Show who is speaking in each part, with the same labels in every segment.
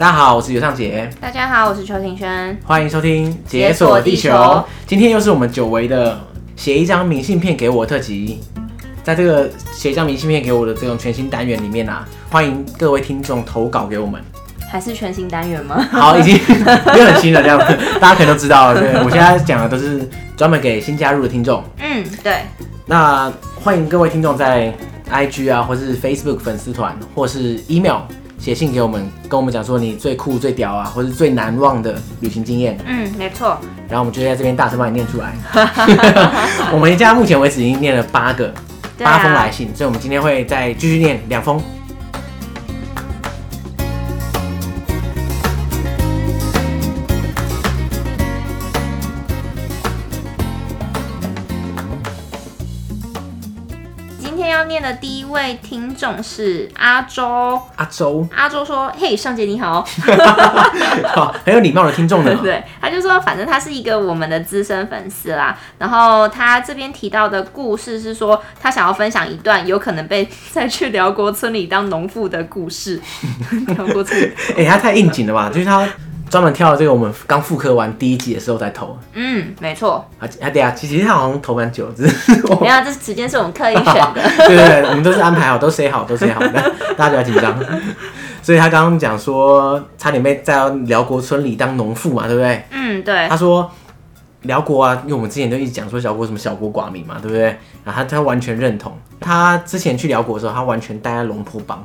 Speaker 1: 大家好，我是尤尚杰。
Speaker 2: 大家好，我是邱庭轩。
Speaker 1: 欢迎收听《解锁地球》。今天又是我们久违的写一张明信片给我特辑。在这个写一张明信片给我的这种全新单元里面啊，欢迎各位听众投稿给我们。
Speaker 2: 还是全新单元吗？
Speaker 1: 好，已经 又很新了，这样子大家可能都知道了。对，我现在讲的都是专门给新加入的听众。
Speaker 2: 嗯，对。
Speaker 1: 那欢迎各位听众在 IG 啊，或是 Facebook 粉丝团，或是 email。写信给我们，跟我们讲说你最酷、最屌啊，或是最难忘的旅行经验。
Speaker 2: 嗯，没错。
Speaker 1: 然后我们就在这边大声帮你念出来。我们家目前为止已经念了八个，八封来信，所以我们今天会再继续念两封。
Speaker 2: 念的第一位听众是阿周，
Speaker 1: 阿周，
Speaker 2: 阿周说：“嘿，尚姐你好，
Speaker 1: 好，很有礼貌的听众呢。”
Speaker 2: 对，他就说，反正他是一个我们的资深粉丝啦。然后他这边提到的故事是说，他想要分享一段有可能被再去辽国村里当农妇的故事。辽国村，
Speaker 1: 哎、欸，他太应景了吧？就是他。专门挑了这个，我们刚复刻完第一季的时候再投。
Speaker 2: 嗯，没错。
Speaker 1: 啊啊对啊，其实他好像投蛮久，只是
Speaker 2: 没有，这时间是我们刻意选的。
Speaker 1: 对对对，我们都是安排好，都写好，都写好的，大家不要紧张。所以他刚刚讲说，差点被在辽国村里当农妇嘛，对不对？
Speaker 2: 嗯，对。
Speaker 1: 他说辽国啊，因为我们之前都一直讲说小国什么小国寡民嘛，对不对？然后他他完全认同。他之前去辽国的时候，他完全待在龙坡帮。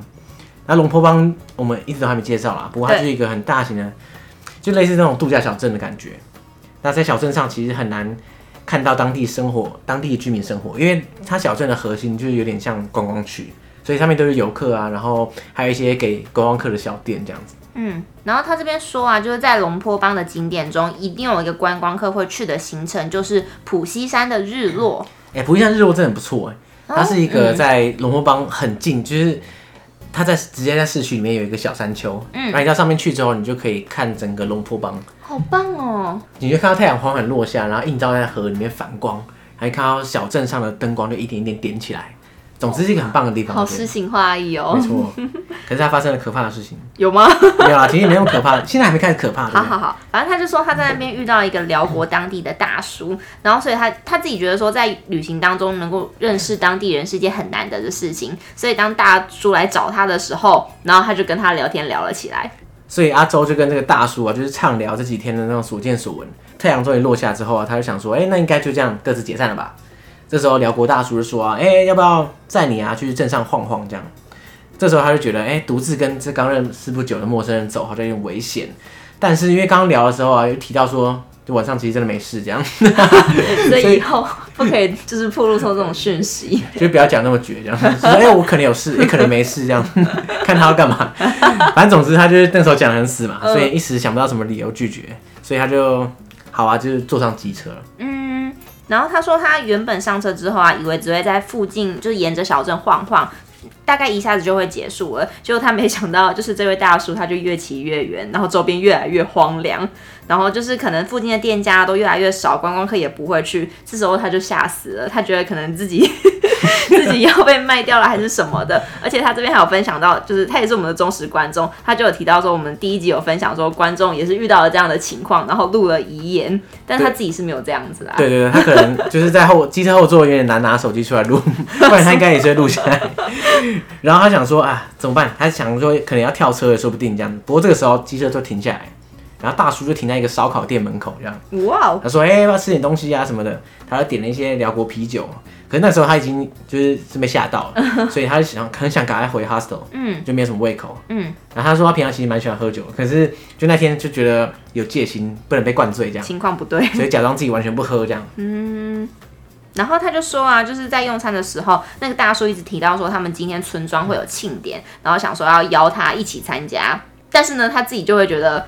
Speaker 1: 那龙坡帮我们一直都还没介绍啦，不过它就是一个很大型的。就类似那种度假小镇的感觉，那在小镇上其实很难看到当地生活、当地居民生活，因为它小镇的核心就是有点像观光区，所以上面都是游客啊，然后还有一些给观光客的小店这样子。
Speaker 2: 嗯，然后他这边说啊，就是在龙坡邦的景点中，一定有一个观光客会去的行程，就是普西山的日落。
Speaker 1: 哎、欸，普西山日落真的很不错哎，它是一个在龙坡邦很近，就是。它在直接在市区里面有一个小山丘，嗯，然后你到上面去之后，你就可以看整个龙坡邦，
Speaker 2: 好棒哦！
Speaker 1: 你就看到太阳缓缓落下，然后映照在河里面反光，还看到小镇上的灯光就一点一点点起来。总之是一个很棒的地方，
Speaker 2: 好诗情画意哦。
Speaker 1: 没错，可是他发生了可怕的事情，
Speaker 2: 有吗？
Speaker 1: 没有啊，其实没有可怕，现在还没开始可怕。
Speaker 2: 好好好，反正他就说他在那边遇到一个辽国当地的大叔，然后所以他他自己觉得说在旅行当中能够认识当地人是一件很难得的事情，所以当大叔来找他的时候，然后他就跟他聊天聊了起来。
Speaker 1: 所以阿周就跟这个大叔啊，就是畅聊这几天的那种所见所闻。太阳终于落下之后啊，他就想说，哎、欸，那应该就这样各自解散了吧。这时候辽国大叔就说啊，哎、欸，要不要载你啊去镇上晃晃这样？这时候他就觉得，哎、欸，独自跟这刚认识不久的陌生人走好像有点危险。但是因为刚刚聊的时候啊，又提到说，就晚上其实真的没事这样，
Speaker 2: 所以以后不可以就是透露出这种讯息，
Speaker 1: 就不要讲那么绝这样。说哎、欸，我可能有事，也可能没事这样，看他要干嘛。反正总之他就是那时候讲得很死嘛，所以一时想不到什么理由拒绝，所以他就好啊，就是坐上机车了。嗯。
Speaker 2: 然后他说，他原本上车之后啊，以为只会在附近，就是沿着小镇晃晃，大概一下子就会结束了。结果他没想到，就是这位大叔他就越骑越远，然后周边越来越荒凉，然后就是可能附近的店家都越来越少，观光客也不会去。这时候他就吓死了，他觉得可能自己。自己要被卖掉了还是什么的？而且他这边还有分享到，就是他也是我们的忠实观众，他就有提到说，我们第一集有分享说，观众也是遇到了这样的情况，然后录了遗言，但他自己是没有这样子啊。
Speaker 1: 对对对，他可能就是在后机车后座有点难拿手机出来录，不然他应该也是会录下来。然后他想说啊，怎么办？他想说可能要跳车也说不定这样。不过这个时候机车就停下来，然后大叔就停在一个烧烤店门口这样。哇哦！他说：“哎、欸，要不要吃点东西啊什么的？”他就点了一些辽国啤酒。可是那时候他已经就是是被吓到了，所以他就想很想赶快回 hostel，嗯，就没有什么胃口，嗯。然后他说他平常其实蛮喜欢喝酒，可是就那天就觉得有戒心，不能被灌醉这样，
Speaker 2: 情况不对，
Speaker 1: 所以假装自己完全不喝这样。
Speaker 2: 嗯。然后他就说啊，就是在用餐的时候，那个大叔一直提到说他们今天村庄会有庆典，然后想说要邀他一起参加，但是呢他自己就会觉得。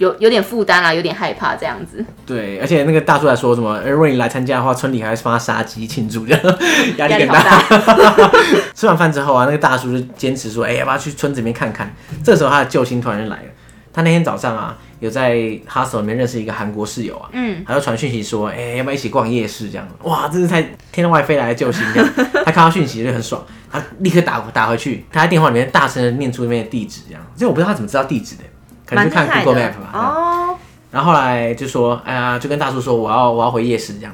Speaker 2: 有有点负担啊，有点害怕这样子。
Speaker 1: 对，而且那个大叔还说什么，如果你来参加的话，村里还会帮他杀鸡庆祝，这样 压力很大。大 吃完饭之后啊，那个大叔就坚持说，哎、欸，要不要去村子里面看看？这时候他的救星突然就来了。他那天早上啊，有在 hostel 里面认识一个韩国室友啊，嗯，他就传讯息说，哎、欸，要不要一起逛夜市？这样，哇，真是太天外飞来的救星这样。他看到讯息就很爽，他立刻打打回去，他在电话里面大声的念出那边的地址，这样。所以我不知道他怎么知道地址的。可能就看 Google Map 吧。
Speaker 2: 哦。
Speaker 1: 然后后来就说，哎呀，就跟大叔说，我要我要回夜市这样。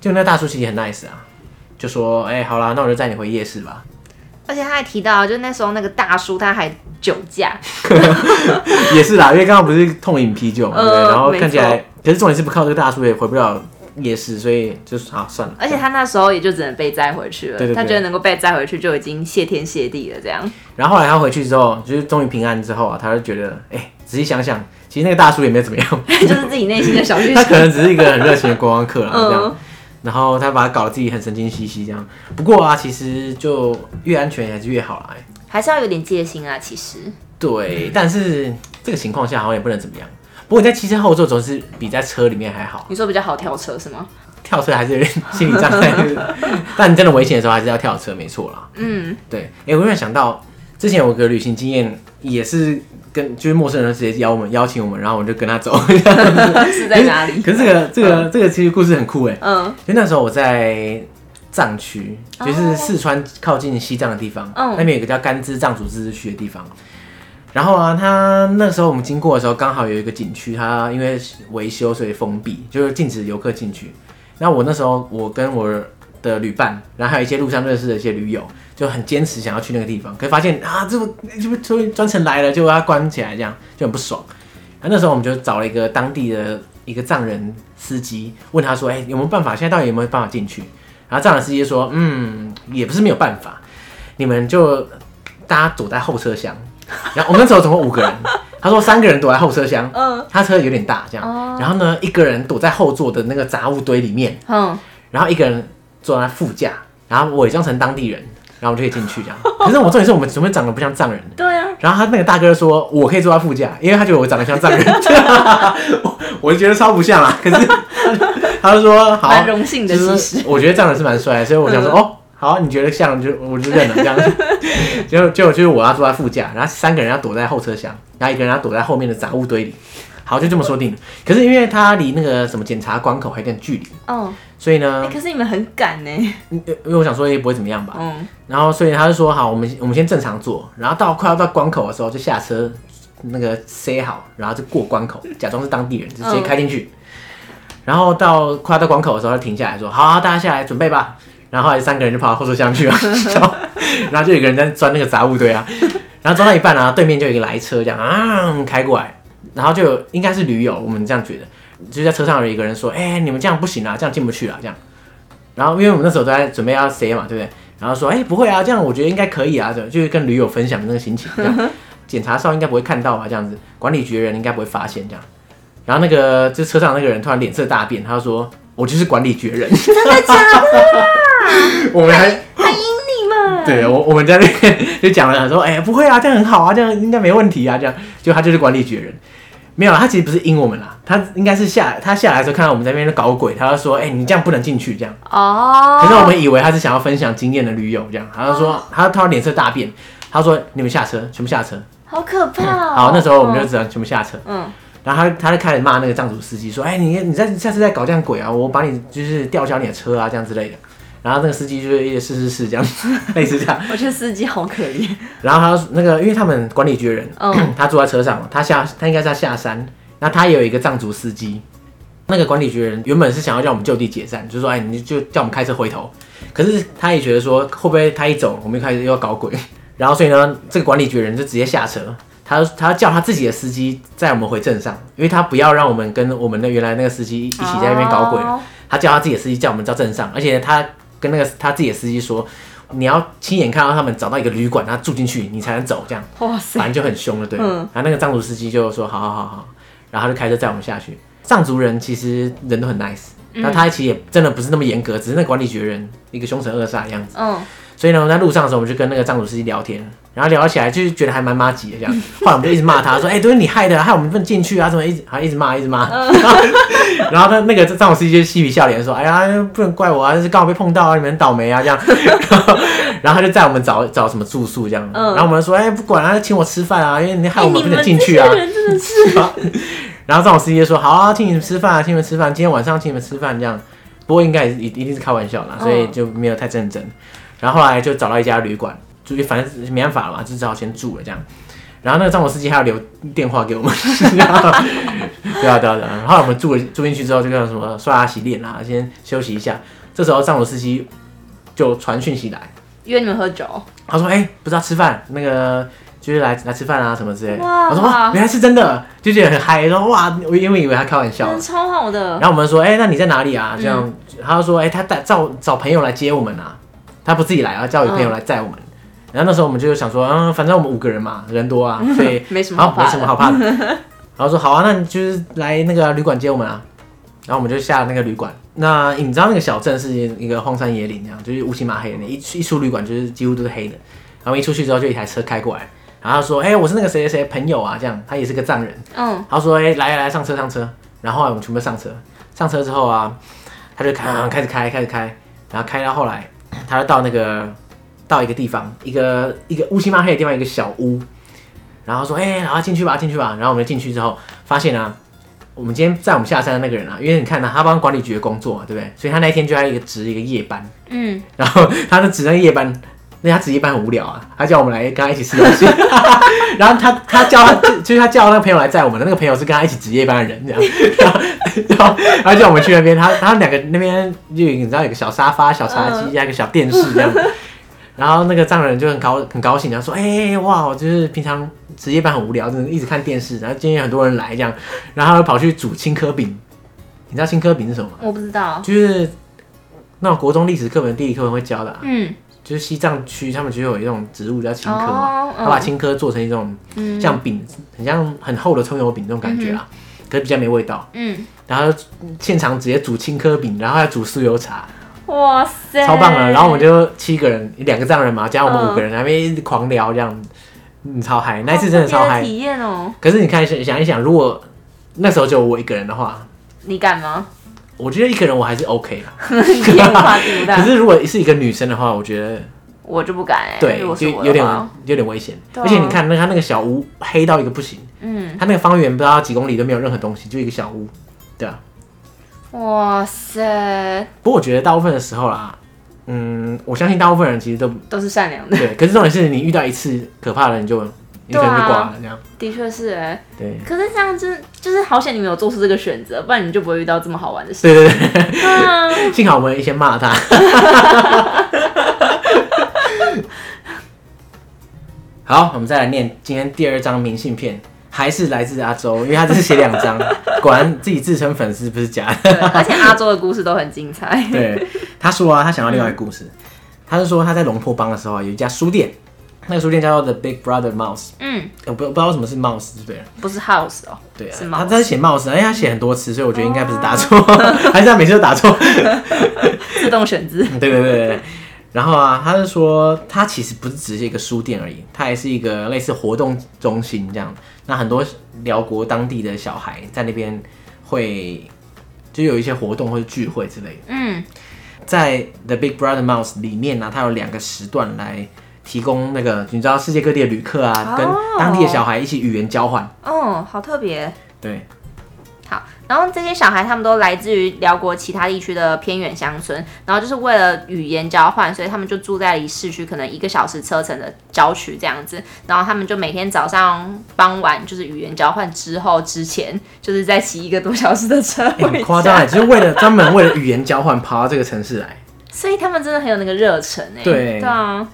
Speaker 1: 就那大叔其实很 nice 啊，就说，哎，好啦，那我就载你回夜市吧。
Speaker 2: 而且他还提到，就那时候那个大叔他还酒驾。
Speaker 1: 也是啦，因为刚刚不是痛饮啤酒嘛，对不对？然后看起来，可是重点是不靠这个大叔也回不了。也是，所以就是啊算了。
Speaker 2: 而且他那时候也就只能被载回去了。对对对，他觉得能够被载回去就已经谢天谢地了，这样。
Speaker 1: 然后后来他回去之后，就是终于平安之后啊，他就觉得，哎、欸，仔细想想，其实那个大叔也没有怎么样，
Speaker 2: 就是自己内心的小剧场。
Speaker 1: 他可能只是一个很热情的观光客啦，这样。嗯、然后他把他搞得自己很神经兮兮这样。不过啊，其实就越安全还是越好啦，哎，
Speaker 2: 还是要有点戒心啊，其实。
Speaker 1: 对，嗯、但是这个情况下好像也不能怎么样。不过你在汽车后座总是比在车里面还好。
Speaker 2: 你说比较好跳车是吗？
Speaker 1: 跳车还是有点心理障碍，但你真的危险的时候还是要跳车，没错啦。嗯，对。哎、欸，我突然想到，之前有个旅行经验，也是跟就是陌生人直接邀我们邀请我们，然后我们就跟他走。
Speaker 2: 是在哪里？
Speaker 1: 可是这个这个、嗯、这个其实故事很酷哎。嗯。因为那时候我在藏区，就是四川靠近西藏的地方，嗯、那边有个叫甘孜藏族自治区的地方。然后啊，他那时候我们经过的时候，刚好有一个景区，它因为维修所以封闭，就是禁止游客进去。那我那时候我跟我的旅伴，然后还有一些路上认识的一些驴友，就很坚持想要去那个地方，可是发现啊，这不这不专专程来了，就把它关起来，这样就很不爽。那那时候我们就找了一个当地的一个藏人司机，问他说：“哎、有没有办法？现在到底有没有办法进去？”然后藏人司机说：“嗯，也不是没有办法，你们就大家躲在后车厢。” 然后我们那时候总共五个人，他说三个人躲在后车厢，嗯，他车有点大，这样，然后呢，一个人躲在后座的那个杂物堆里面，嗯，然后一个人坐在副驾，然后伪装成当地人，然后我就可以进去这样。可是我重点是我们怎么长得不像藏人？
Speaker 2: 对啊。
Speaker 1: 然后他那个大哥说，我可以坐在副驾，因为他觉得我长得像藏人，我我就觉得超不像啊。可是他就说，好，
Speaker 2: 蛮荣幸的，其实
Speaker 1: 我觉得藏人是蛮帅，所以我想说，哦。好，你觉得像就我就认了这样。子，结果结果就是我要坐在副驾，然后三个人要躲在后车厢，然后一个人要躲在后面的杂物堆里。好，就这么说定了。可是因为他离那个什么检查关口还有点距离，哦，所以呢，
Speaker 2: 欸，可是你们很赶呢，
Speaker 1: 因为我想说也不会怎么样吧，嗯，然后所以他就说好，我们我们先正常坐，然后到快要到关口的时候就下车，那个塞好，然后就过关口，假装是当地人，就直接开进去，然后到快要到关口的时候他停下来说，好，好，大家下来准备吧。然后后来三个人就跑到后车厢去了，然后就有个人在钻那个杂物堆啊，然后钻到一半啊，对面就有一个来车这样啊开过来，然后就有应该是驴友，我们这样觉得，就在车上有一个人说，哎、欸，你们这样不行啊，这样进不去啊，这样，然后因为我们那时候都在准备要塞嘛，对不对？然后说，哎、欸，不会啊，这样我觉得应该可以啊，就就是跟驴友分享那个心情，这样，检查哨应该不会看到吧，这样子，管理局的人应该不会发现这样，然后那个就车上那个人突然脸色大变，他就说，我就是管理局的人，
Speaker 2: 真的假的？
Speaker 1: 我们还
Speaker 2: 还阴你们？
Speaker 1: 对我我们在那边就讲了，说哎、欸、不会啊，这样很好啊，这样应该没问题啊，这样就他就是管理局的人，没有，他其实不是阴我们啦，他应该是下他下来的时候看到我们在那边搞鬼，他就说哎、欸、你这样不能进去这样哦。可是我们以为他是想要分享经验的驴友这样，他就说他他脸色大变，他说你们下车，全部下车，
Speaker 2: 好可怕、哦嗯。好，
Speaker 1: 那时候我们就只能全部下车，嗯，然后他他就开始骂那个藏族司机说，哎、欸、你你在下次再搞这样鬼啊，我把你就是吊销你的车啊这样之类的。然后那个司机就是一直试试试这样，类似这样。
Speaker 2: 我觉得司机好可怜。
Speaker 1: 然后他那个，因为他们管理局的人，oh. 他坐在车上，他下他应该是要下山。那他也有一个藏族司机。那个管理局的人原本是想要叫我们就地解散，就是说，哎，你就叫我们开车回头。可是他也觉得说，会不会他一走，我们一开始又要搞鬼？然后所以呢，这个管理局的人就直接下车，他他叫他自己的司机载我们回镇上，因为他不要让我们跟我们的原来那个司机一起在那边搞鬼。Oh. 他叫他自己的司机叫我们到镇上，而且他。跟那个他自己的司机说，你要亲眼看到他们找到一个旅馆，然后住进去，你才能走。这样，哇塞，反正就很凶了，对。嗯。然后那个藏族司机就说：“好好好好。”然后他就开车载我们下去。藏族人其实人都很 nice，那、嗯、他其实也真的不是那么严格，只是那管理局的人一个凶神恶煞的样子。嗯。所以呢，我们在路上的时候，我们就跟那个藏族司机聊天，然后聊起来就是觉得还蛮麻吉的这样。后来我们就一直骂他说：“哎、欸，都是你害的，害我们不能进去啊，怎么一直还一直骂，一直骂。嗯 ”然后他那个藏族司机就嬉皮笑脸说：“哎呀，不能怪我啊，是刚好被碰到啊，你们很倒霉啊这样。然后”然后他就载我们找找什么住宿这样。嗯、然后我们说：“哎，不管啊，请我吃饭啊，因为你害我们不能进去啊。欸”真的是。然后藏族司机就说：“好啊，请你们吃饭啊，请你们吃饭，今天晚上请你们吃饭这样。”不过应该也一一定是开玩笑啦，所以就没有太认真。然后后来就找到一家旅馆，就反正没办法了嘛，就只好先住了这样。然后那个帐篷司机还要留电话给我们，对啊对啊对啊。然后我们住了住进去之后，就叫什么刷牙洗脸啊，先休息一下。这时候帐篷司机就传讯息来，
Speaker 2: 约你们喝酒。
Speaker 1: 他说：“哎、欸，不知道吃饭，那个就是来来吃饭啊什么之类的。”
Speaker 2: 哇，
Speaker 1: 我说：“哇，原来是真的，就觉得很嗨。”说：“哇，我因为以为他开玩笑。”
Speaker 2: 超好的。
Speaker 1: 然后我们说：“哎、欸，那你在哪里啊？”这样，嗯、他就说：“哎、欸，他带找找朋友来接我们啊，他不自己来啊，叫有朋友来载我们。嗯”然后那时候我们就想说：“嗯，反正我们五个人嘛，人多啊，所以
Speaker 2: 没什么好怕，
Speaker 1: 没什么好怕的。”然后说：“好啊，那你就是来那个旅馆接我们啊。”然后我们就下了那个旅馆。那你知道那个小镇是一个荒山野岭，这样就是乌漆麻黑的。一一出旅馆就是几乎都是黑的。然后一出去之后，就一台车开过来，然后他说：“哎、欸，我是那个谁谁谁朋友啊，这样他也是个藏人。”嗯，他说：“哎、欸，来来上车上车。”然后后来我们全部上车。上车之后啊，他就开开始开开始开，然后开到后来，他就到那个到一个地方，一个一个乌漆嘛黑的地方，一个小屋。然后说：“哎、欸，然后进去吧，进去吧。”然后我们进去之后，发现啊。我们今天载我们下山的那个人啊，因为你看他，他帮管理局的工作嘛，对不对？所以他那一天就在一个值一个夜班，嗯，然后他的值那夜班，那他值夜班很无聊啊，他叫我们来跟他一起吃东西，然后他他叫他就是他叫那个朋友来载我们的那个朋友是跟他一起值夜班的人，这样，然后然后他叫我们去那边，他他两个那边就你知道有个小沙发、小茶几加一个小电视这样，然后那个藏人就很高很高兴，然后说：“哎、欸、哇，就是平常。”值夜班很无聊，真的一直看电视。然后今天很多人来这样，然后他跑去煮青稞饼。你知道青稞饼是什么吗？
Speaker 2: 我不知道，
Speaker 1: 就是那种国中历史课本、地理课本会教的、啊。
Speaker 2: 嗯，
Speaker 1: 就是西藏区他们就有一种植物叫青稞嘛，他把青稞做成一种像饼，很像很厚的葱油饼这种感觉啊，嗯、可是比较没味道。嗯，然后现场直接煮青稞饼，然后还煮酥油茶。
Speaker 2: 哇塞，
Speaker 1: 超棒了！然后我们就七个人，两个藏人嘛，加我们五个人，那边一直狂聊这样。嗯，超嗨！那一次真的超嗨。
Speaker 2: 体验哦。
Speaker 1: 可是你看想想一想，如果那时候就我一个人的话，
Speaker 2: 你敢吗？
Speaker 1: 我觉得一个人我还是 OK 啦。
Speaker 2: 可
Speaker 1: 是如果是一个女生的话，我觉得
Speaker 2: 我就不敢哎。
Speaker 1: 对，就有点有点危险。而且你看，那他那个小屋黑到一个不行。嗯。他那个方圆不知道几公里都没有任何东西，就一个小屋。对啊。哇塞！不过我觉得大部分的时候啦。嗯，我相信大部分人其实都
Speaker 2: 都是善良的。
Speaker 1: 对，可是重点是你遇到一次可怕的人就，就你可能就挂了这样。
Speaker 2: 的确是哎。
Speaker 1: 对。
Speaker 2: 可是这样就是就是好险你没有做出这个选择，不然你就不会遇到这么好玩的事。
Speaker 1: 对对对。啊。幸好我们先骂他。好，我们再来念今天第二张明信片。还是来自阿周，因为他只是写两张，果然自己自称粉丝不是假的。
Speaker 2: 而且阿周的故事都很精彩。
Speaker 1: 对，他说啊，他想要另外一个故事，嗯、他是说他在龙坡帮的时候啊，有一家书店，那个书店叫做 The Big Brother Mouse。嗯，我不不知道什么是 mouse，对不对？
Speaker 2: 不是 house 哦，
Speaker 1: 对啊，
Speaker 2: 是 mouse。
Speaker 1: 他在写 mouse，哎他写很多次，所以我觉得应该不是打错，哦、还是他每次都打错，
Speaker 2: 自动选字。
Speaker 1: 对对对对。然后啊，他是说，他其实不是只是一个书店而已，他还是一个类似活动中心这样。那很多辽国当地的小孩在那边会就有一些活动或者聚会之类的。嗯，在 The Big Brother Mouse 里面呢、啊，它有两个时段来提供那个你知道世界各地的旅客啊，跟当地的小孩一起语言交换。
Speaker 2: 哦，好特别。
Speaker 1: 对。
Speaker 2: 好，然后这些小孩他们都来自于辽国其他地区的偏远乡村，然后就是为了语言交换，所以他们就住在离市区可能一个小时车程的郊区这样子。然后他们就每天早上、傍晚，就是语言交换之后之前，就是在骑一个多小时的车。很
Speaker 1: 夸张哎，就是为了专门为了语言交换跑到这个城市来。
Speaker 2: 所以他们真的很有那个热忱哎。
Speaker 1: 对。
Speaker 2: 对啊。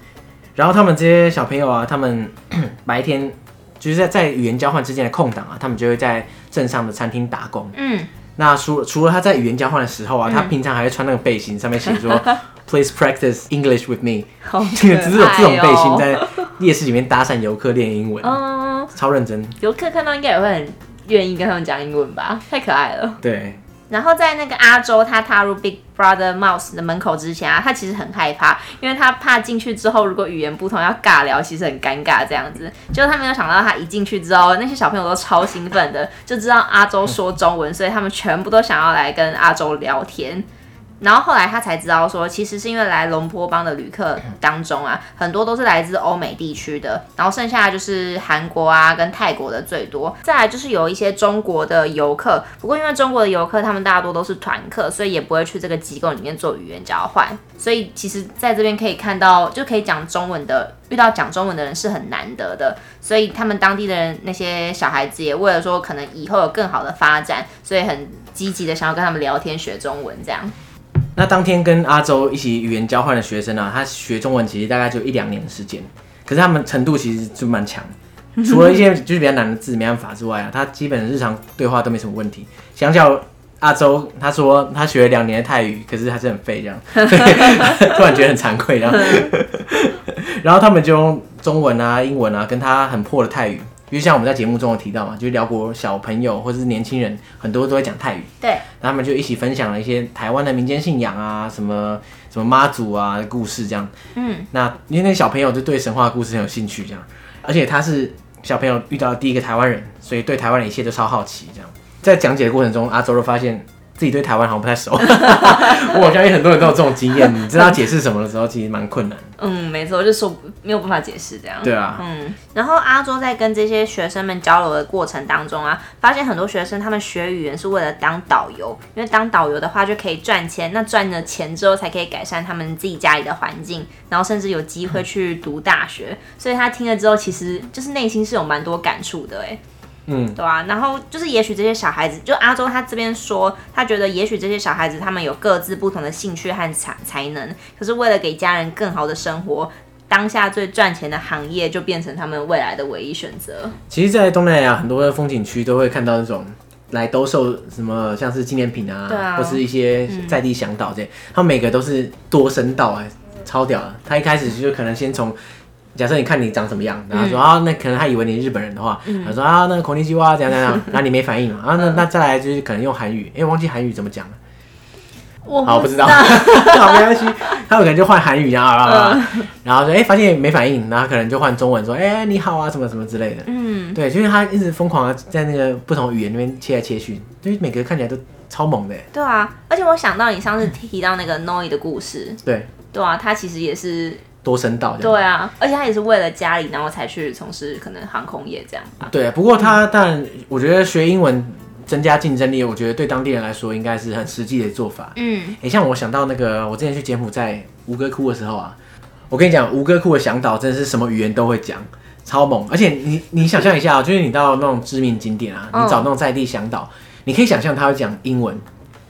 Speaker 1: 然后他们这些小朋友啊，他们 白天。就是在在语言交换之间的空档啊，他们就会在镇上的餐厅打工。嗯，那除除了他在语言交换的时候啊，嗯、他平常还会穿那个背心，上面写说 “Please practice English with me”。好只有 这种背心在夜市里面搭讪游客练英文，嗯，超认真。
Speaker 2: 游客看到应该也会很愿意跟他们讲英文吧？太可爱了。
Speaker 1: 对。
Speaker 2: 然后在那个阿周他踏入 Big Brother Mouse 的门口之前啊，他其实很害怕，因为他怕进去之后如果语言不通要尬聊，其实很尴尬这样子。结果他没有想到，他一进去之后，那些小朋友都超兴奋的，就知道阿周说中文，所以他们全部都想要来跟阿周聊天。然后后来他才知道说，其实是因为来龙坡邦的旅客当中啊，很多都是来自欧美地区的，然后剩下就是韩国啊跟泰国的最多，再来就是有一些中国的游客。不过因为中国的游客他们大多都是团客，所以也不会去这个机构里面做语言交换。所以其实在这边可以看到，就可以讲中文的，遇到讲中文的人是很难得的。所以他们当地的人那些小孩子也为了说可能以后有更好的发展，所以很积极的想要跟他们聊天学中文这样。
Speaker 1: 那当天跟阿周一起语言交换的学生呢、啊，他学中文其实大概就一两年的时间，可是他们程度其实就蛮强，除了一些就是比较难的字没办法之外啊，他基本日常对话都没什么问题。相较阿周，他说他学了两年的泰语，可是还是很废这样，突然觉得很惭愧这样。然后他们就用中文啊、英文啊，跟他很破的泰语。就像我们在节目中有提到嘛，就是寮国小朋友或者是年轻人，很多都会讲泰语。
Speaker 2: 对，
Speaker 1: 他们就一起分享了一些台湾的民间信仰啊，什么什么妈祖啊的故事这样。嗯，那因为那小朋友就对神话故事很有兴趣，这样，而且他是小朋友遇到的第一个台湾人，所以对台湾的一切都超好奇。这样，在讲解的过程中，阿周就发现。自己对台湾好像不太熟，我相信很多人都有这种经验。你知道解释什么的时候，其实蛮困难。
Speaker 2: 嗯，没错，就说没有办法解释这样。
Speaker 1: 对啊，
Speaker 2: 嗯。然后阿周在跟这些学生们交流的过程当中啊，发现很多学生他们学语言是为了当导游，因为当导游的话就可以赚钱，那赚了钱之后才可以改善他们自己家里的环境，然后甚至有机会去读大学。嗯。所以他听了之后，其实就是内心是有蛮多感触的，哎。嗯，对啊，然后就是，也许这些小孩子，就阿周他这边说，他觉得也许这些小孩子他们有各自不同的兴趣和才才能，可是为了给家人更好的生活，当下最赚钱的行业就变成他们未来的唯一选择。
Speaker 1: 其实，在东南亚很多的风景区都会看到那种来兜售什么，像是纪念品啊，啊或是一些在地向导这样，他们每个都是多声道哎，超屌的。他一开始就可能先从。假设你看你长什么样，然后说、嗯、啊，那可能他以为你是日本人的话，嗯、他说啊，那个孔尼基哇怎样怎样，然后你没反应嘛，啊，那那再来就是可能用韩语，哎、欸，忘记韩语怎么讲了，我好不知道，好 没关系，他有可能就换韩语啊，啊然后说哎、欸，发现没反应，然后可能就换中文说哎、欸、你好啊什么什么之类的，嗯，对，就是他一直疯狂的在那个不同语言那边切来切去，就是每个看起来都超猛的，
Speaker 2: 对啊，而且我想到你上次提到那个 Noi 的故事，
Speaker 1: 对，
Speaker 2: 对啊，他其实也是。
Speaker 1: 多声道，
Speaker 2: 对啊，而且他也是为了家里，然后才去从事可能航空业这样。
Speaker 1: 对，不过他但我觉得学英文增加竞争力，我觉得对当地人来说应该是很实际的做法。嗯，你像我想到那个，我之前去柬埔寨吴哥窟的时候啊，我跟你讲，吴哥窟的向导真的是什么语言都会讲，超猛。而且你你想象一下，就是你到那种知名景点啊，你找那种在地向导，哦、你可以想象他会讲英文。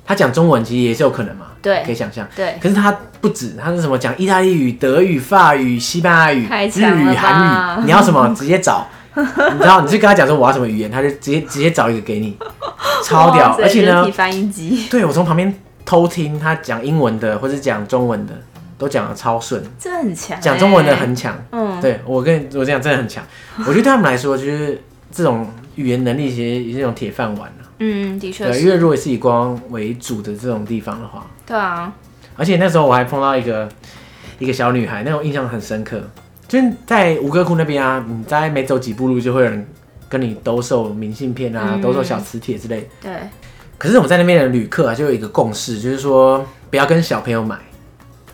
Speaker 1: 他讲中文其实也是有可能嘛，
Speaker 2: 对，
Speaker 1: 可以想象。
Speaker 2: 对，
Speaker 1: 可是他不止，他是什么讲意大利语、德语、法语、西班牙语、日语、韩语，你要什么 直接找，你知道，你就跟他讲说我要什么语言，他就直接 直接找一个给你，超屌。而且呢，
Speaker 2: 翻译机，
Speaker 1: 对，我从旁边偷听他讲英文的或者讲中文的，都讲的超顺，
Speaker 2: 真的很强。
Speaker 1: 讲中文的很强，嗯，对我跟你我这样真的很强。我觉得对他们来说，就是这种语言能力其实也是一种铁饭碗。
Speaker 2: 嗯，的确是。
Speaker 1: 对，因为如果是以光为主的这种地方的话，
Speaker 2: 对啊。
Speaker 1: 而且那时候我还碰到一个一个小女孩，那种印象很深刻。就是在吴哥窟那边啊，你在每走几步路就会有人跟你兜售明信片啊，嗯、兜售小磁铁之类的。
Speaker 2: 对。
Speaker 1: 可是我们在那边的旅客啊，就有一个共识，就是说不要跟小朋友买。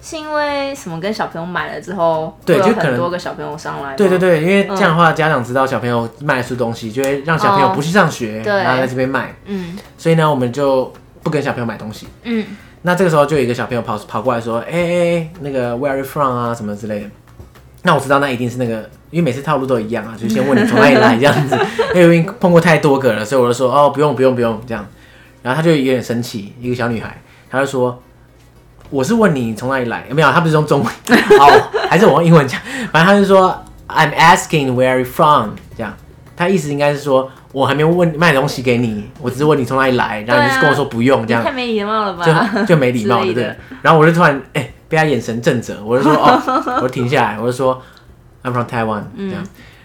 Speaker 2: 是因为什么？跟小朋友买了之后，对，就很多个小朋友上来。
Speaker 1: 对对对，因为这样的话，家长知道小朋友卖出东西，就会让小朋友不去上学，然后在这边卖。嗯，所以呢，我们就不跟小朋友买东西。嗯，那这个时候就有一个小朋友跑跑过来说：“哎哎，那个 Where are you from 啊？什么之类的。”那我知道那一定是那个，因为每次套路都一样啊，就先问你从哪里来这样子。因为碰过太多个了，所以我就说：“哦，不用不用不用这样。”然后他就有点生气，一个小女孩，他就说。我是问你从哪里来？有没有，他不是用中文，好，还是我用英文讲？反正他就说 I'm asking where you from，这样，他意思应该是说我还没有问卖东西给你，我只是问你从哪里来，然后你就跟我说不用，这样
Speaker 2: 太没礼貌了吧？
Speaker 1: 就就没礼貌，对不对？然后我就突然哎、欸、被他眼神震着，我就说哦，我就停下来，我就说 I'm from Taiwan，这样，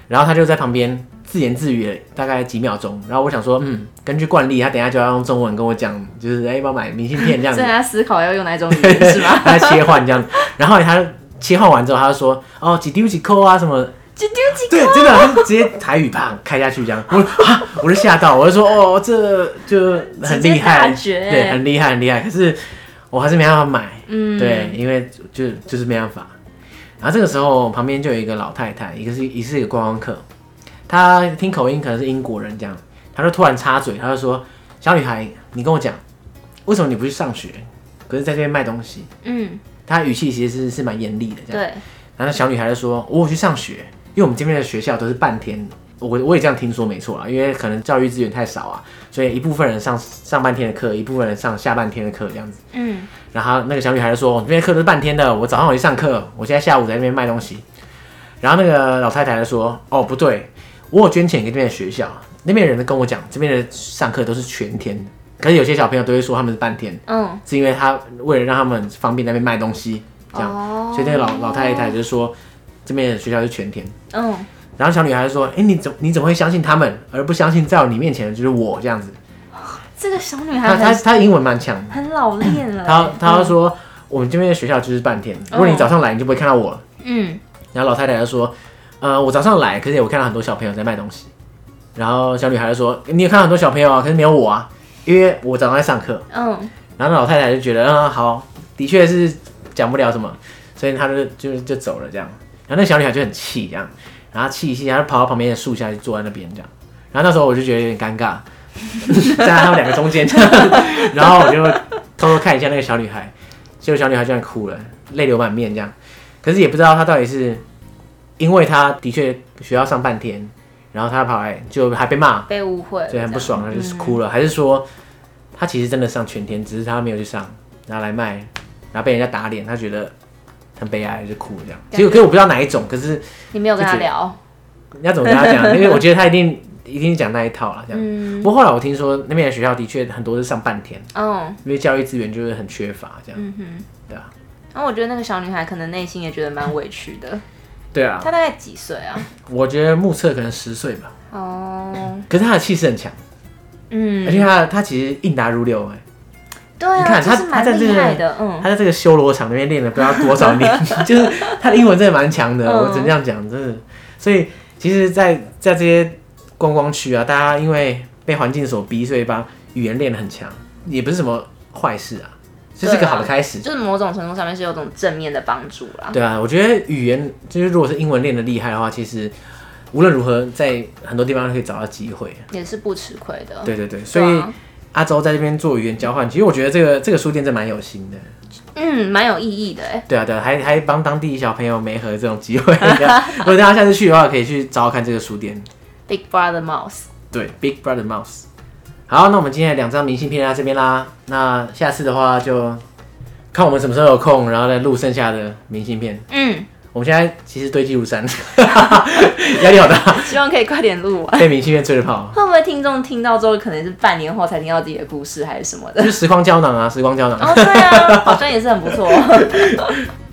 Speaker 1: 然后他就在旁边。自言自语了大概几秒钟，然后我想说，嗯，根据惯例，他等一下就要用中文跟我讲，就是哎，帮、欸、我买明信片这样子。
Speaker 2: 所以他思考要用哪一种语言是吗？
Speaker 1: 他切换这样，然后他切换完之后，他就说，哦，几丢几扣啊什么？
Speaker 2: 几丢几
Speaker 1: 对，真的，他直接台语啪开下去这样，我啊，我就吓到，我就说，哦，这就很厉害，对，很厉害，很厉害。可是。我还是没办法买。
Speaker 2: 嗯，
Speaker 1: 对，因为就就是没办法。然后这个时候旁边就有一个老太太，一个是也是一个观光客，她听口音可能是英国人这样，她就突然插嘴，她就说：“小女孩，你跟我讲，为什么你不去上学，可是在这边卖东西？”
Speaker 2: 嗯，
Speaker 1: 她语气其实是是蛮严厉的这样。
Speaker 2: 对。
Speaker 1: 然后小女孩就说：“我有去上学，因为我们这边的学校都是半天。”我我也这样听说没错啊，因为可能教育资源太少啊，所以一部分人上上半天的课，一部分人上下半天的课这样子。嗯，然后那个小女孩就说：“我这边课都是半天的，我早上我去上课，我现在下午在那边卖东西。”然后那个老太太就说：“哦，不对，我有捐钱给那边的学校，那边的人跟我讲，这边的上课都是全天，可是有些小朋友都会说他们是半天，嗯，是因为他为了让他们方便在那边卖东西，这样，哦、所以那个老老太太就说这边的学校是全天，嗯。”然后小女孩就说：“哎、欸，你怎你怎么会相信他们，而不相信在你面前的就是我这样子？”
Speaker 2: 这个小女孩，
Speaker 1: 她她她英文蛮强，
Speaker 2: 很老练了。
Speaker 1: 她她说：“嗯、我们这边的学校就是半天，如果你早上来，你就不会看到我了。”嗯。然后老太太就说：“呃，我早上来，可是我看到很多小朋友在卖东西。”然后小女孩就说：“你有看到很多小朋友啊，可是没有我啊，因为我早上在上课。”嗯。然后那老太太就觉得：“嗯，好，的确是讲不了什么，所以她就就就走了这样。”然后那小女孩就很气这样。然后气一气，然后跑到旁边的树下去坐在那边这样。然后那时候我就觉得有点尴尬，站 在他们两个中间。然后我就偷偷看一下那个小女孩，结果小女孩居然哭了，泪流满面这样。可是也不知道她到底是因为他的确学校上半天，然后他跑来就还被骂，
Speaker 2: 被误会，
Speaker 1: 所以很不爽，他就是哭了。嗯、还是说他其实真的上全天，只是他没有去上，拿来卖，然后被人家打脸，他觉得。很悲哀，就哭了这样。其实，可是我不知道哪一种。可是
Speaker 2: 你没有跟他聊，
Speaker 1: 你要怎么跟他讲？因为我觉得他一定 一定讲那一套了，这样。嗯、不过后来我听说那边的学校的确很多是上半天，哦，因为教育资源就是很缺乏，这样。嗯哼，对啊。
Speaker 2: 然后我觉得那个小女孩可能内心也觉得蛮委屈的。
Speaker 1: 对啊。
Speaker 2: 他大概几岁啊？
Speaker 1: 我觉得目测可能十岁吧。哦。可是他的气势很强。嗯。而且他他其实应答如流哎。
Speaker 2: 对啊，
Speaker 1: 你看他他在这个
Speaker 2: 嗯，
Speaker 1: 他在这个修罗场那边练了不知道多少年，就是他的英文真的蛮强的，嗯、我只能这样讲，真的。所以其实在，在在这些观光区啊，大家因为被环境所逼，所以把语言练得很强，也不是什么坏事啊，这、就是一个好的开始，
Speaker 2: 就是某种程度上面是有种正面的帮助啦。
Speaker 1: 对啊，我觉得语言就是如果是英文练的厉害的话，其实无论如何在很多地方都可以找到机会，
Speaker 2: 也是不吃亏的。
Speaker 1: 对对对，所以。阿周在这边做语言交换，其实我觉得这个这个书店真蛮有心的，
Speaker 2: 嗯，蛮有意义的哎。
Speaker 1: 对啊，对啊，还还帮当地小朋友媒合这种机会。如果大家下次去的话，可以去找找看这个书店。
Speaker 2: Big Brother Mouse。
Speaker 1: 对，Big Brother Mouse。好，那我们今天的两张明信片在这边啦。那下次的话就看我们什么时候有空，然后再录剩下的明信片。嗯。我们现在其实堆积如山，压力好大。
Speaker 2: 希望可以快点录完。
Speaker 1: 被明信片追着跑。
Speaker 2: 会不会听众听到之后，可能是半年后才听到自己的故事，还是什么的？
Speaker 1: 就是时光胶囊啊，时光胶囊。
Speaker 2: 哦，对啊，好像也是很不错。